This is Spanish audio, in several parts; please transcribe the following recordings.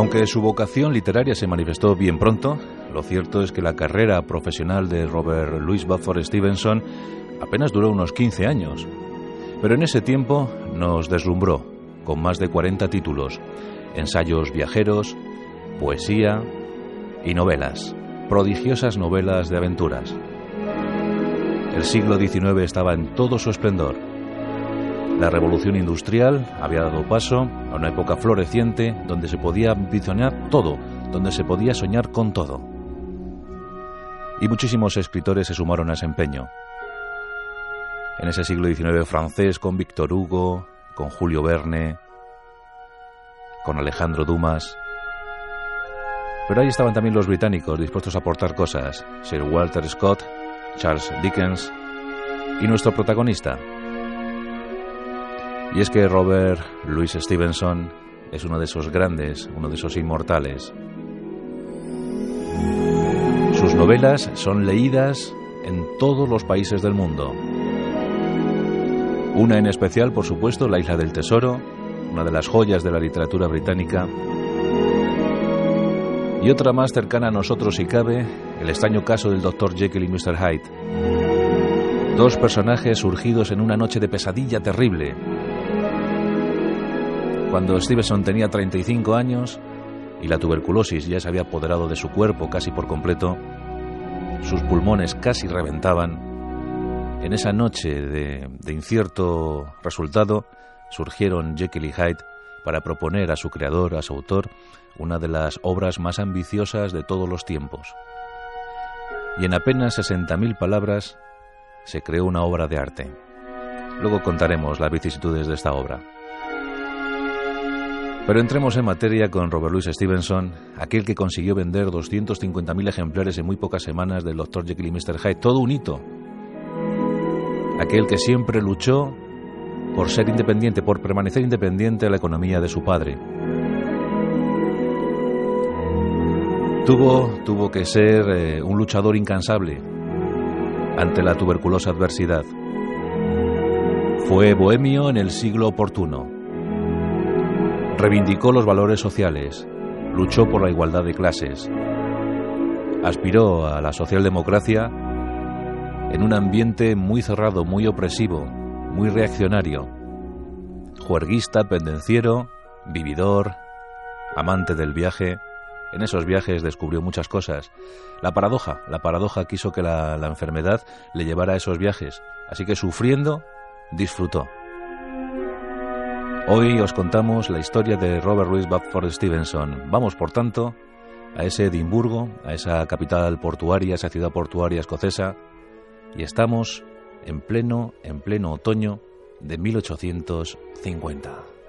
Aunque su vocación literaria se manifestó bien pronto, lo cierto es que la carrera profesional de Robert Louis Buford Stevenson apenas duró unos 15 años. Pero en ese tiempo nos deslumbró con más de 40 títulos, ensayos viajeros, poesía y novelas, prodigiosas novelas de aventuras. El siglo XIX estaba en todo su esplendor. La revolución industrial había dado paso a una época floreciente donde se podía visionar todo, donde se podía soñar con todo. Y muchísimos escritores se sumaron a ese empeño. En ese siglo XIX francés con Victor Hugo, con Julio Verne, con Alejandro Dumas. Pero ahí estaban también los británicos dispuestos a aportar cosas, Sir Walter Scott, Charles Dickens y nuestro protagonista. Y es que Robert Louis Stevenson es uno de esos grandes, uno de esos inmortales. Sus novelas son leídas en todos los países del mundo. Una en especial, por supuesto, La Isla del Tesoro, una de las joyas de la literatura británica. Y otra más cercana a nosotros, si cabe, el extraño caso del Dr. Jekyll y Mr. Hyde. Dos personajes surgidos en una noche de pesadilla terrible. Cuando Stevenson tenía 35 años y la tuberculosis ya se había apoderado de su cuerpo casi por completo, sus pulmones casi reventaban. En esa noche de, incierto resultado, surgieron Jekyll y Hyde para proponer a su creador, a su autor, una de las obras más ambiciosas de todos los tiempos. Y en apenas 60.000 palabras se creó una obra de arte. Luego contaremos las vicisitudes de esta obra. Pero entremos en materia con Robert Louis Stevenson, aquel que consiguió vender 250.000 ejemplares en muy pocas semanas del Dr. Jekyll y Mr. Hyde, todo un hito. Aquel que siempre luchó por ser independiente, por permanecer independiente de la economía de su padre. Tuvo, tuvo que ser eh, un luchador incansable ante la tuberculosa adversidad. Fue bohemio en el siglo oportuno. Reivindicó los valores sociales, luchó por la igualdad de clases, aspiró a la socialdemocracia en un ambiente muy cerrado, muy opresivo, muy reaccionario, juerguista, pendenciero, vividor, amante del viaje. En esos viajes descubrió muchas cosas. La paradoja, la paradoja quiso que la, enfermedad le llevara a esos viajes, así que sufriendo, disfrutó. Hoy os contamos la historia de Robert Louis Stevenson. Vamos, por tanto, a ese Edimburgo, a esa capital portuaria, esa ciudad portuaria escocesa, y estamos en pleno, en pleno otoño de 1850.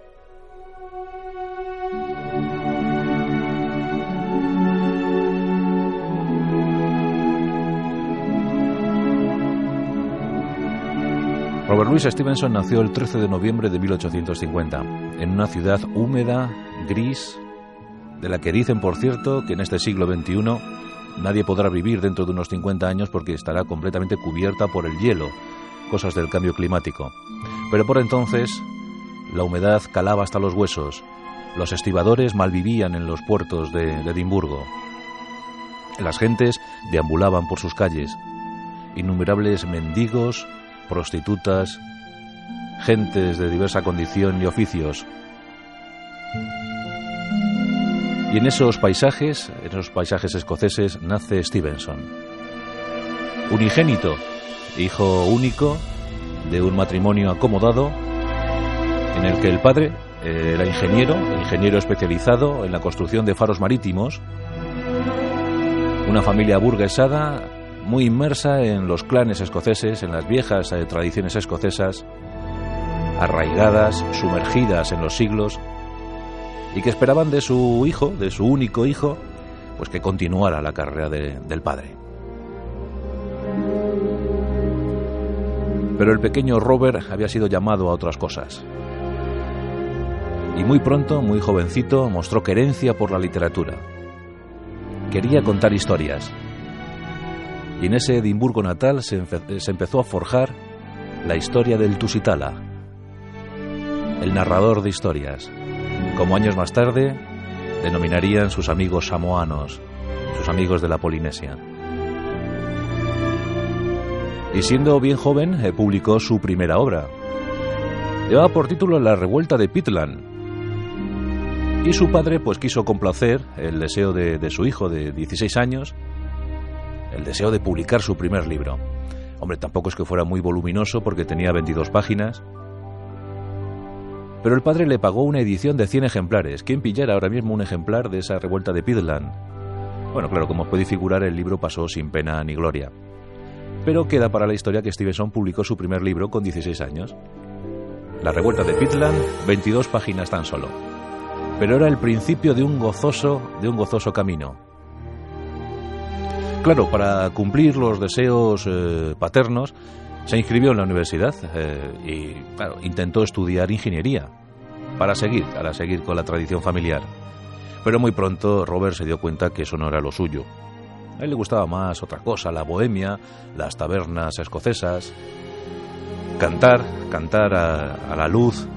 Robert Louis Stevenson nació el 13 de noviembre de 1850 en una ciudad húmeda, gris, de la que dicen, por cierto, que en este siglo XXI nadie podrá vivir dentro de unos 50 años porque estará completamente cubierta por el hielo, cosas del cambio climático. Pero por entonces la humedad calaba hasta los huesos, los estibadores malvivían en los puertos de, de Edimburgo, las gentes deambulaban por sus calles, innumerables mendigos, prostitutas, gentes de diversa condición y oficios. Y en esos paisajes, en esos paisajes escoceses, nace Stevenson. Unigénito, hijo único de un matrimonio acomodado en el que el padre era ingeniero, ingeniero especializado en la construcción de faros marítimos, una familia burguesada muy inmersa en los clanes escoceses, en las viejas eh, tradiciones escocesas, arraigadas, sumergidas en los siglos, y que esperaban de su hijo, de su único hijo, pues que continuara la carrera de, del padre. Pero el pequeño Robert había sido llamado a otras cosas. Y muy pronto, muy jovencito, mostró querencia por la literatura. Quería contar historias. Y en ese Edimburgo natal se, empezó a forjar la historia del Tusitala, el narrador de historias, como años más tarde denominarían sus amigos samoanos, sus amigos de la Polinesia. Y siendo bien joven, eh, publicó su primera obra. Llevaba por título La revuelta de Pitland. Y su padre pues quiso complacer el deseo de, de su hijo de 16 años, el deseo de publicar su primer libro. Hombre, tampoco es que fuera muy voluminoso porque tenía 22 páginas, pero el padre le pagó una edición de 100 ejemplares. ¿Quién pillara ahora mismo un ejemplar de esa revuelta de Pidland? Bueno, claro, como puede figurar, el libro pasó sin pena ni gloria. Pero queda para la historia que Stevenson publicó su primer libro con 16 años. La revuelta de Pitland, 22 páginas tan solo. Pero era el principio de un gozoso, de un gozoso camino. Claro, para cumplir los deseos eh, paternos, se inscribió en la universidad eh, y claro, intentó estudiar ingeniería para seguir, para seguir con la tradición familiar. Pero muy pronto Robert se dio cuenta que eso no era lo suyo. A él le gustaba más otra cosa, la bohemia, las tabernas escocesas, cantar, cantar a, a la luz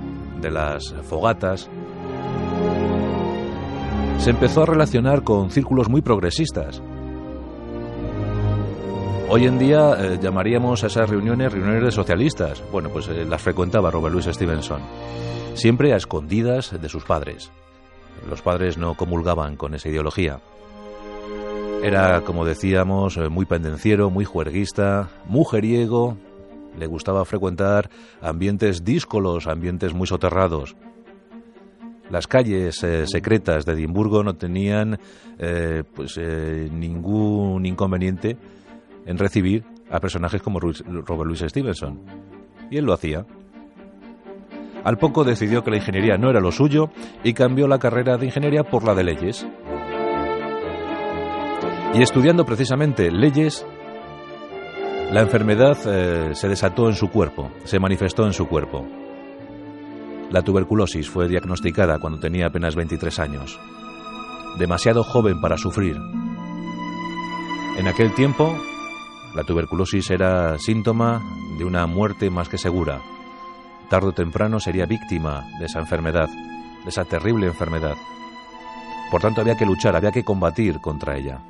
de las fogatas. Se empezó a relacionar con círculos muy progresistas, Hoy en día eh, llamaríamos a esas reuniones reuniones de socialistas. Bueno, pues eh, las frecuentaba Robert Louis Stevenson, siempre a escondidas de sus padres. Los padres no comulgaban con esa ideología. Era, como decíamos, eh, muy pendenciero, muy juerguista, mujeriego. Le gustaba frecuentar ambientes díscolos, ambientes muy soterrados. Las calles secretas de Edimburgo no tenían pues, ningún inconveniente en recibir a personajes como Robert Louis Stevenson. Y él lo hacía. Al poco decidió que la ingeniería no era lo suyo y cambió la carrera de ingeniería por la de leyes. Y estudiando precisamente leyes, la enfermedad eh, se desató en su cuerpo, se manifestó en su cuerpo. La tuberculosis fue diagnosticada cuando tenía apenas 23 años, demasiado joven para sufrir. En aquel tiempo, la tuberculosis era síntoma de una muerte más que segura. Tardo o temprano sería víctima de esa enfermedad, de esa terrible enfermedad. Por tanto, había que luchar, había que combatir contra ella.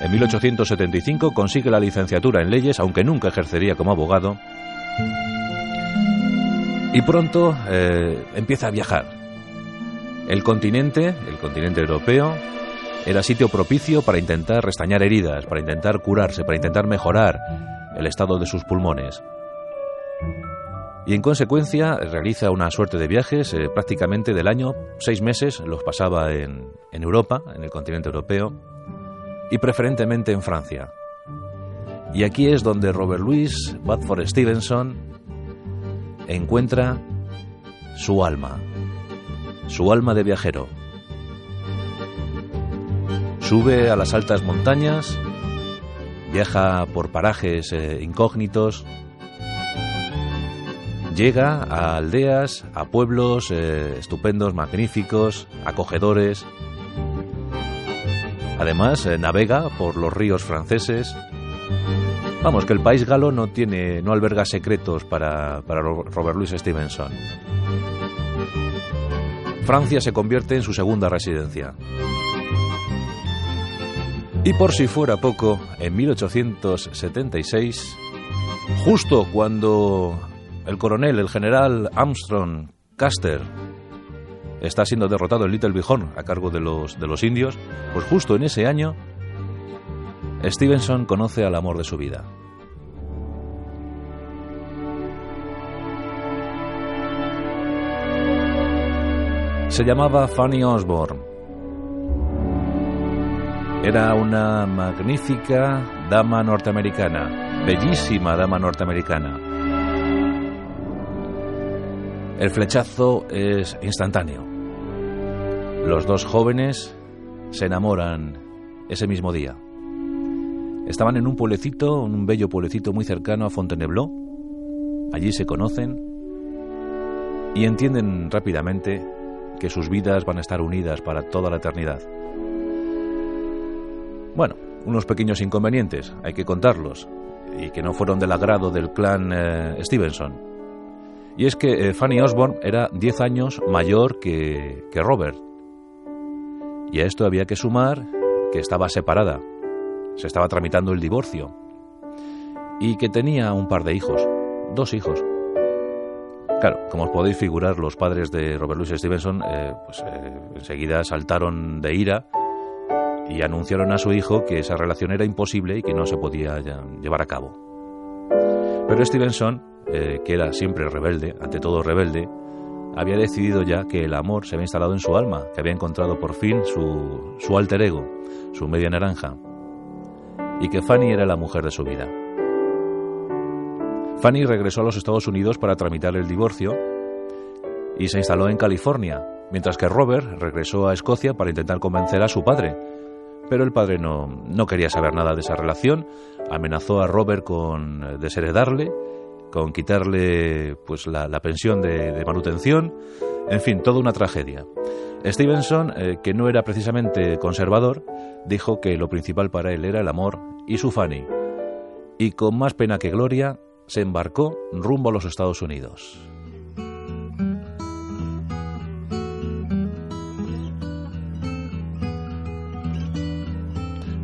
En 1875 consigue la licenciatura en leyes, aunque nunca ejercería como abogado. Y pronto eh, empieza a viajar. El continente, el continente europeo, era sitio propicio para intentar restañar heridas, para intentar curarse, para intentar mejorar el estado de sus pulmones. Y en consecuencia realiza una suerte de viajes eh, prácticamente del año, seis meses los pasaba en, en Europa, en el continente europeo, y preferentemente en Francia. Y aquí es donde Robert Louis Badford Stevenson encuentra su alma, su alma de viajero. Sube a las altas montañas, viaja por parajes eh, incógnitos, llega a aldeas, a pueblos eh, estupendos, magníficos, acogedores. Además, eh, navega por los ríos franceses. Vamos, que el país galo no tiene, no alberga secretos para, para Robert Louis Stevenson. Francia se convierte en su segunda residencia. Y por si fuera poco, en 1876, justo cuando el coronel, el general Armstrong Custer, está siendo derrotado en Little Bighorn a cargo de los, de los indios, pues justo en ese año, Stevenson conoce al amor de su vida. Se llamaba Fanny Osborne era una magnífica dama norteamericana, bellísima dama norteamericana. El flechazo es instantáneo. Los dos jóvenes se enamoran ese mismo día. Estaban en un pueblecito, un bello pueblecito muy cercano a Fontainebleau. Allí se conocen y entienden rápidamente que sus vidas van a estar unidas para toda la eternidad. Bueno, unos pequeños inconvenientes, hay que contarlos, y que no fueron del agrado del clan eh, Stevenson. Y es que eh, Fanny Osborne era 10 años mayor que, que Robert. Y a esto había que sumar que estaba separada. Se estaba tramitando el divorcio. Y que tenía un par de hijos. Dos hijos. Claro, como os podéis figurar, los padres de Robert Louis Stevenson eh, pues, enseguida saltaron de ira y anunciaron a su hijo que esa relación era imposible y que no se podía llevar a cabo. Pero Stevenson, eh, que era siempre rebelde, ante todo rebelde, había decidido ya que el amor se había instalado en su alma, que había encontrado por fin su, su alter ego, su media naranja, y que Fanny era la mujer de su vida. Fanny regresó a los Estados Unidos para tramitar el divorcio y se instaló en California, mientras que Robert regresó a Escocia para intentar convencer a su padre, pero el padre no, no quería saber nada de esa relación, amenazó a Robert con desheredarle, con quitarle pues la, pensión de, manutención, en fin, toda una tragedia. Stevenson, eh, que no era precisamente conservador, dijo que lo principal para él era el amor y su Fanny, y con más pena que gloria se embarcó rumbo a los Estados Unidos.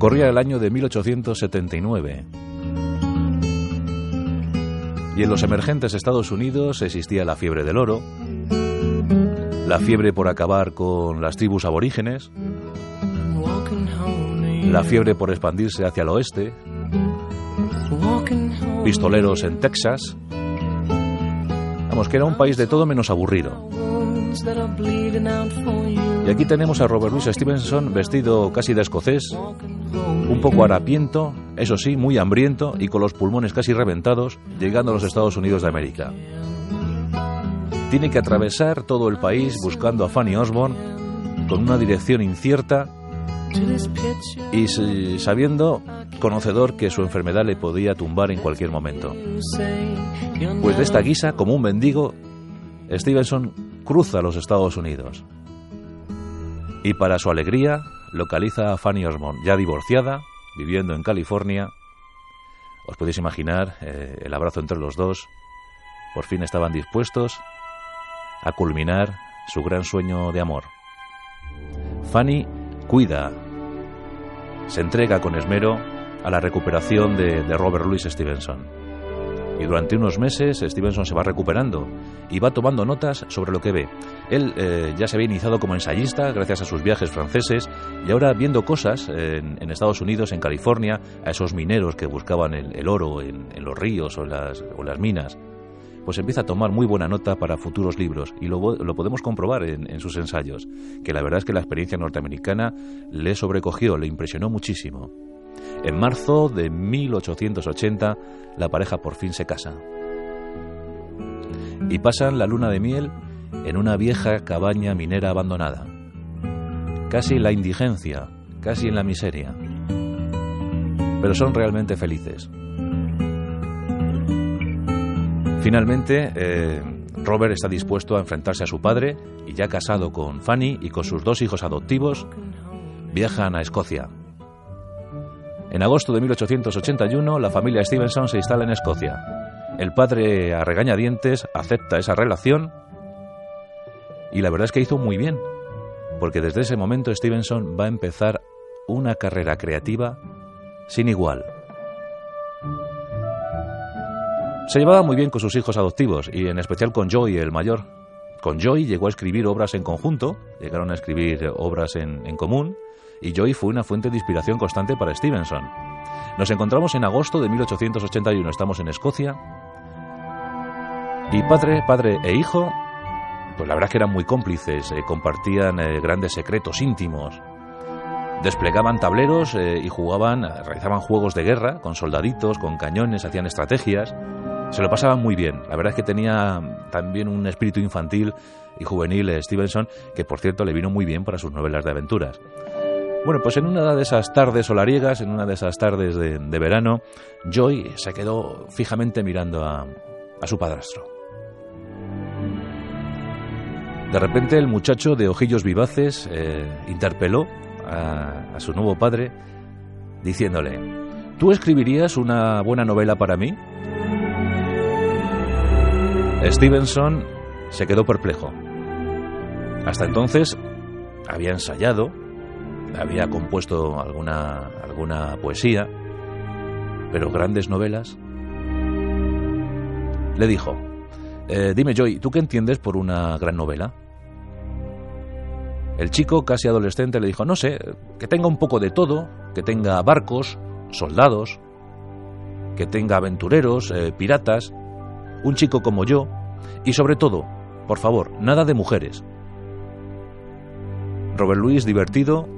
Corría el año de 1879. Y en los emergentes Estados Unidos existía la fiebre del oro, la fiebre por acabar con las tribus aborígenes, la fiebre por expandirse hacia el oeste, pistoleros en Texas. Vamos, que era un país de todo menos aburrido. Y aquí tenemos a Robert Louis Stevenson vestido casi de escocés, un poco harapiento, eso sí, muy hambriento y con los pulmones casi reventados, llegando a los Estados Unidos de América. Tiene que atravesar todo el país buscando a Fanny Osborne con una dirección incierta y sabiendo, conocedor, que su enfermedad le podía tumbar en cualquier momento. Pues de esta guisa, como un mendigo, Stevenson cruza los Estados Unidos. Y para su alegría, localiza a Fanny Osmond, ya divorciada, viviendo en California. Os podéis imaginar eh, el abrazo entre los dos. Por fin estaban dispuestos a culminar su gran sueño de amor. Fanny cuida, se entrega con esmero a la recuperación de, Robert Louis Stevenson. Y durante unos meses Stevenson se va recuperando y va tomando notas sobre lo que ve. Él eh, ya se había iniciado como ensayista gracias a sus viajes franceses y ahora viendo cosas en, Estados Unidos, en California, a esos mineros que buscaban el, oro en, los ríos o las, minas pues empieza a tomar muy buena nota para futuros libros. Y lo, podemos comprobar en, sus ensayos, que la verdad es que la experiencia norteamericana le sobrecogió, le impresionó muchísimo. En marzo de 1880 la pareja por fin se casa. Y pasan la luna de miel en una vieja cabaña minera abandonada, casi en la indigencia, casi en la miseria, pero son realmente felices. Finalmente, eh, Robert está dispuesto a enfrentarse a su padre y ya casado con Fanny y con sus dos hijos adoptivos, viajan a Escocia. En agosto de 1881, la familia Stevenson se instala en Escocia. El padre, a regañadientes, acepta esa relación y la verdad es que hizo muy bien, porque desde ese momento Stevenson va a empezar una carrera creativa sin igual. Se llevaba muy bien con sus hijos adoptivos y en especial con Joy, el mayor. Con Joy llegó a escribir obras en conjunto, llegaron a escribir obras en, en común y Joy fue una fuente de inspiración constante para Stevenson. Nos encontramos en agosto de 1881, estamos en Escocia y padre, padre e hijo, pues la verdad que eran muy cómplices, eh, compartían eh, grandes secretos íntimos, desplegaban tableros eh, y jugaban, realizaban juegos de guerra con soldaditos, con cañones, hacían estrategias. Se lo pasaban muy bien. La verdad es que tenía también un espíritu infantil y juvenil eh, Stevenson, que por cierto le vino muy bien para sus novelas de aventuras. Bueno, pues en una de esas tardes solariegas, en una de esas tardes de, verano, Joy se quedó fijamente mirando a, su padrastro. De repente el muchacho de ojillos vivaces eh, interpeló a, su nuevo padre diciéndole, ¿tú escribirías una buena novela para mí? Stevenson se quedó perplejo. Hasta entonces había ensayado, había compuesto alguna, alguna poesía, pero grandes novelas. Le dijo, eh, dime Joy, ¿tú qué entiendes por una gran novela? El chico, casi adolescente, le dijo, no sé, que tenga un poco de todo, que tenga barcos, soldados, que tenga aventureros, eh, piratas, un chico como yo, y sobre todo, por favor, nada de mujeres. Robert Louis, divertido,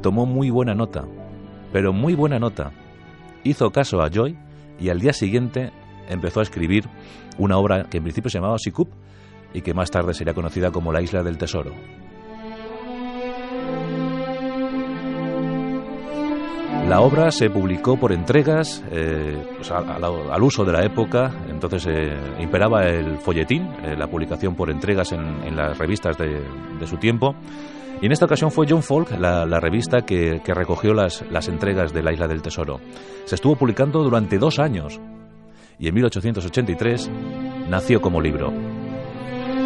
tomó muy buena nota, pero muy buena nota. Hizo caso a Joy y al día siguiente empezó a escribir una obra que en principio se llamaba Sikup y que más tarde sería conocida como La Isla del Tesoro. La obra se publicó por entregas eh, al, uso de la época, entonces eh, imperaba el folletín, eh, la publicación por entregas en, las revistas de, su tiempo. Y en esta ocasión fue John Folk, la, revista que, que recogió las, las entregas de la Isla del Tesoro. Se estuvo publicando durante dos años y en 1883 nació como libro.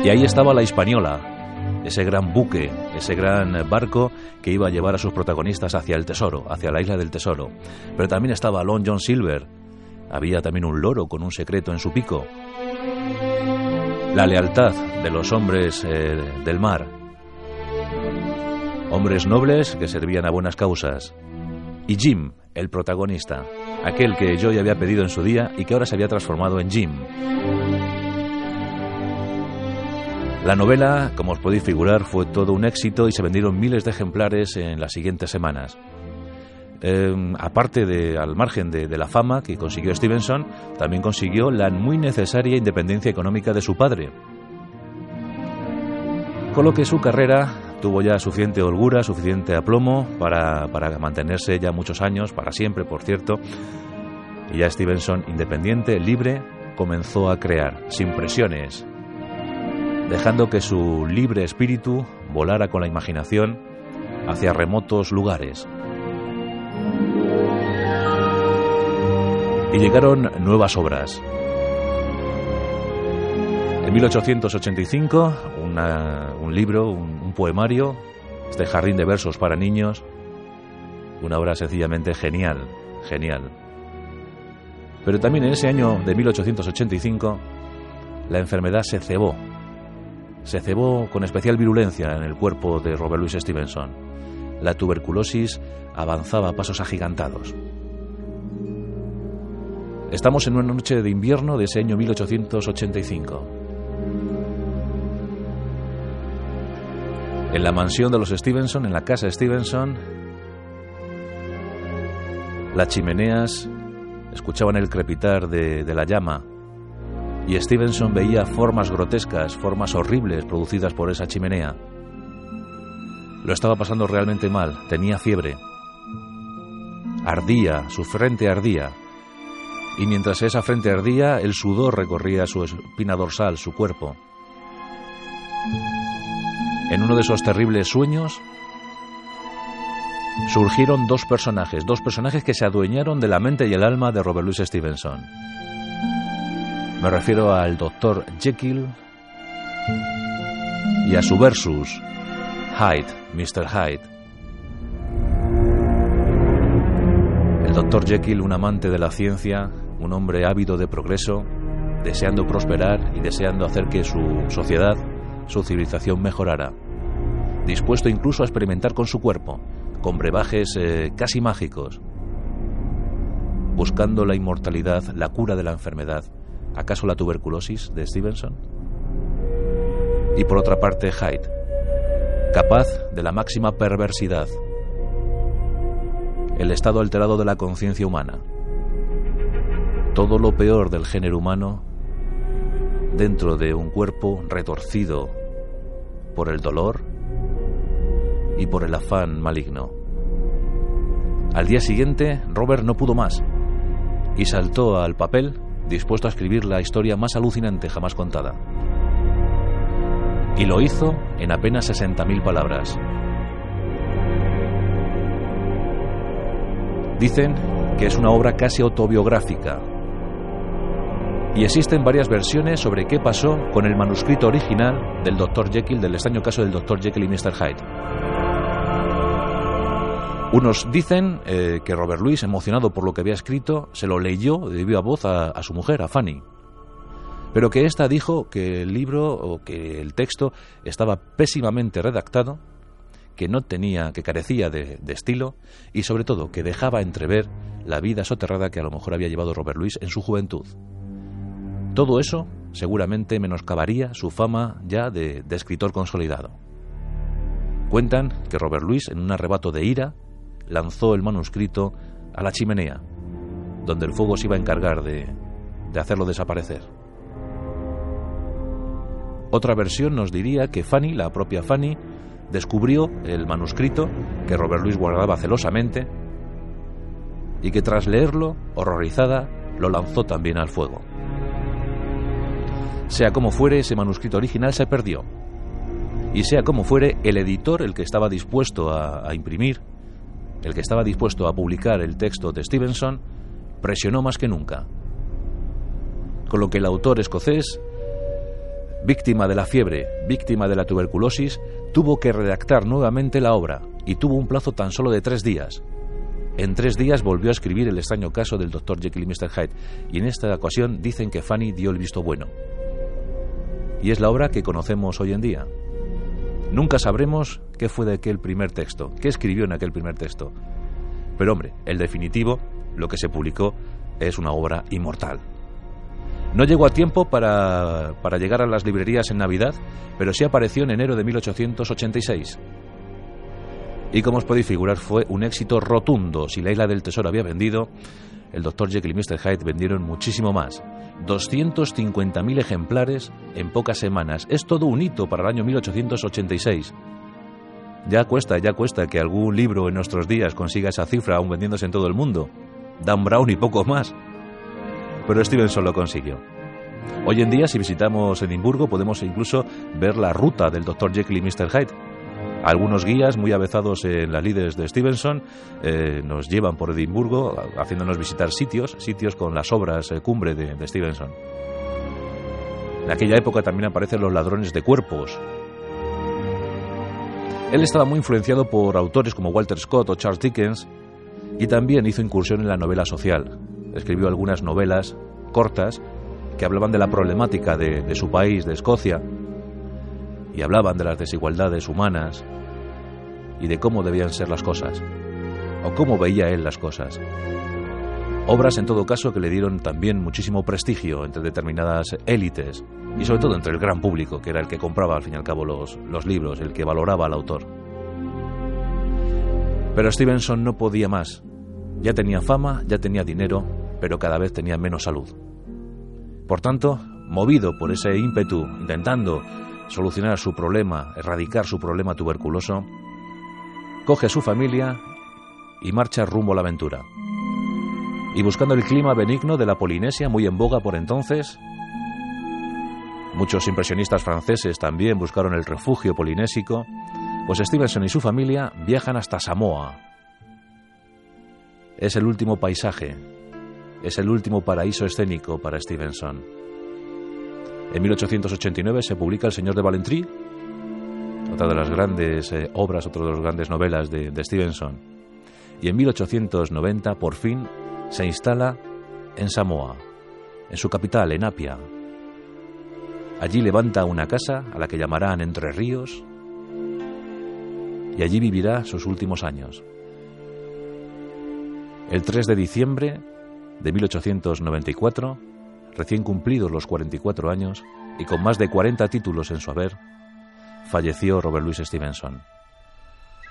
Y ahí estaba la Hispaniola, ese gran buque, ese gran barco que iba a llevar a sus protagonistas hacia el tesoro, hacia la isla del tesoro. Pero también estaba Long John Silver. Había también un loro con un secreto en su pico. La lealtad de los hombres eh, del mar. Hombres nobles que servían a buenas causas. Y Jim, el protagonista, aquel que Joy había pedido en su día y que ahora se había transformado en Jim. La novela, como os podéis figurar, fue todo un éxito y se vendieron miles de ejemplares en las siguientes semanas. Em, aparte de, al margen de, la fama que consiguió Stevenson, también consiguió la muy necesaria independencia económica de su padre. Con lo que su carrera tuvo ya suficiente holgura, suficiente aplomo para, para mantenerse ya muchos años, para siempre, por cierto. Y ya Stevenson, independiente, libre, comenzó a crear, sin presiones, dejando que su libre espíritu volara con la imaginación hacia remotos lugares. Y llegaron nuevas obras. En 1885, un libro, un, un poemario, este jardín de versos para niños, una obra sencillamente genial, genial. Pero también en ese año de 1885, la enfermedad se cebó se cebó con especial virulencia en el cuerpo de Robert Louis Stevenson. La tuberculosis avanzaba a pasos agigantados. Estamos en una noche de invierno de ese año 1885. En la mansión de los Stevenson, en la casa Stevenson, las chimeneas escuchaban el crepitar de, de la llama y Stevenson veía formas grotescas, formas horribles producidas por esa chimenea. Lo estaba pasando realmente mal, tenía fiebre. Ardía, su frente ardía. Y mientras esa frente ardía, el sudor recorría su espina dorsal, su cuerpo. En uno de esos terribles sueños surgieron dos personajes, dos personajes que se adueñaron de la mente y el alma de Robert Louis Stevenson. Me refiero al Dr. Jekyll y a su versus, Hyde, Mr. Hyde. El Dr. Jekyll, un amante de la ciencia, un hombre ávido de progreso, deseando prosperar y deseando hacer que su sociedad, su civilización mejorara. Dispuesto incluso a experimentar con su cuerpo, con brebajes eh, casi mágicos, buscando la inmortalidad, la cura de la enfermedad ¿Acaso la tuberculosis de Stevenson? Y por otra parte, Hyde, capaz de la máxima perversidad, el estado alterado de la conciencia humana, todo lo peor del género humano dentro de un cuerpo retorcido por el dolor y por el afán maligno. Al día siguiente, Robert no pudo más y saltó al papel dispuesto a escribir la historia más alucinante jamás contada. Y lo hizo en apenas 60.000 palabras. Dicen que es una obra casi autobiográfica, Y existen varias versiones sobre qué pasó con el manuscrito original del Dr. Jekyll, del extraño caso del Dr. Jekyll y Mr. Hyde. Unos dicen eh, que Robert Louis, emocionado por lo que había escrito, se lo leyó de viva voz a, su mujer, a Fanny, pero que ésta dijo que el libro o que el texto estaba pésimamente redactado, que no tenía, que carecía de, estilo y sobre todo que dejaba entrever la vida soterrada que a lo mejor había llevado Robert Louis en su juventud. Todo eso seguramente menoscabaría su fama ya de, de escritor consolidado. Cuentan que Robert Louis, en un arrebato de ira, lanzó el manuscrito a la chimenea, donde el fuego se iba a encargar de, de hacerlo desaparecer. Otra versión nos diría que Fanny, la propia Fanny, descubrió el manuscrito que Robert Louis guardaba celosamente y que tras leerlo, horrorizada, lo lanzó también al fuego. Sea como fuere, ese manuscrito original se perdió. Y sea como fuere, el editor, el que estaba dispuesto a, a imprimir, el que estaba dispuesto a publicar el texto de Stevenson, presionó más que nunca. Con lo que el autor escocés víctima de la fiebre, víctima de la tuberculosis, tuvo que redactar nuevamente la obra y tuvo un plazo tan solo de tres días. En tres días volvió a escribir el extraño caso del Dr. Jekyll y Mr. Hyde, y en esta ocasión dicen que Fanny dio el visto bueno. Y es la obra que conocemos hoy en día. Nunca sabremos qué fue de aquel primer texto, qué escribió en aquel primer texto. Pero hombre, el definitivo, lo que se publicó, es una obra inmortal. No llegó a tiempo para, para llegar a las librerías en Navidad, pero sí apareció en enero de 1886. Y como os podéis figurar, fue un éxito rotundo. Si la isla del tesoro había vendido, el Dr. Jekyll y Mr. Hyde vendieron muchísimo más. 250.000 ejemplares en pocas semanas. Es todo un hito para el año 1886. Ya cuesta, ya cuesta que algún libro en nuestros días consiga esa cifra aún vendiéndose en todo el mundo. Dan Brown y poco más pero Stevenson lo consiguió. Hoy en día, si visitamos Edimburgo, podemos incluso ver la ruta del Dr. Jekyll y Mr. Hyde. Algunos guías muy avezados en las líderes de Stevenson eh, nos llevan por Edimburgo haciéndonos visitar sitios, sitios con las obras eh, cumbre de, de Stevenson. En aquella época también aparecen los ladrones de cuerpos. Él estaba muy influenciado por autores como Walter Scott o Charles Dickens y también hizo incursión en la novela social escribió algunas novelas cortas que hablaban de la problemática de, su país, de Escocia, y hablaban de las desigualdades humanas y de cómo debían ser las cosas, o cómo veía él las cosas. Obras, en todo caso, que le dieron también muchísimo prestigio entre determinadas élites y sobre todo entre el gran público, que era el que compraba al fin y al cabo los, los libros, el que valoraba al autor. Pero Stevenson no podía más. Ya tenía fama, ya tenía dinero, pero cada vez tenía menos salud. Por tanto, movido por ese ímpetu, intentando solucionar su problema, erradicar su problema tuberculoso, coge a su familia y marcha rumbo a la aventura. Y buscando el clima benigno de la Polinesia, muy en boga por entonces, muchos impresionistas franceses también buscaron el refugio polinésico, pues Stevenson y su familia viajan hasta Samoa. Es el último paisaje es el último paraíso escénico para Stevenson. En 1889 se publica El Señor de Valentry, otra de las grandes eh, obras, otra de las grandes novelas de, de Stevenson. Y en 1890, por fin, se instala en Samoa, en su capital, en Apia. Allí levanta una casa a la que llamarán Entre Ríos y allí vivirá sus últimos años. El 3 de diciembre de 1894, recién cumplidos los 44 años y con más de 40 títulos en su haber, falleció Robert Louis Stevenson.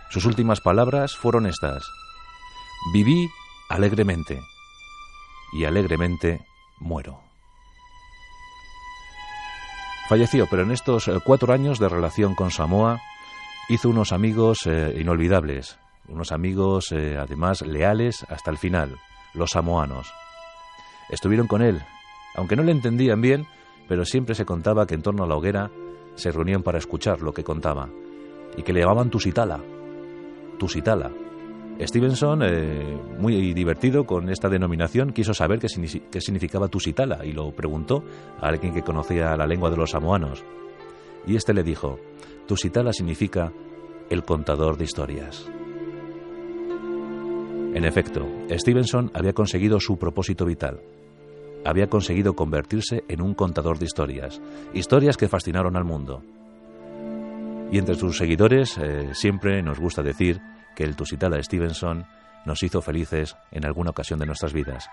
Sus últimas palabras fueron estas: Viví alegremente y alegremente muero. Falleció, pero en estos eh, cuatro años de relación con Samoa hizo unos amigos eh, inolvidables, unos amigos eh, además leales hasta el final los samoanos. Estuvieron con él, aunque no le entendían bien, pero siempre se contaba que en torno a la hoguera se reunían para escuchar lo que contaba, y que le llamaban Tusitala, Tusitala, Stevenson, eh, muy divertido con esta denominación, quiso saber qué, qué, significaba Tusitala y lo preguntó a alguien que conocía la lengua de los samoanos. Y este le dijo, Tusitala significa el contador de historias. En efecto, Stevenson había conseguido su propósito vital. Había conseguido convertirse en un contador de historias, historias que fascinaron al mundo. Y entre sus seguidores eh, siempre nos gusta decir que el Tusitala Stevenson nos hizo felices en alguna ocasión de nuestras vidas.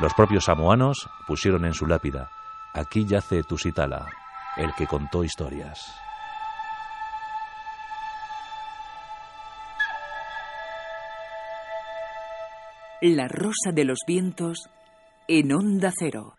Los propios samoanos pusieron en su lápida, aquí yace Tusitala, el que contó historias. La rosa de los vientos en onda cero.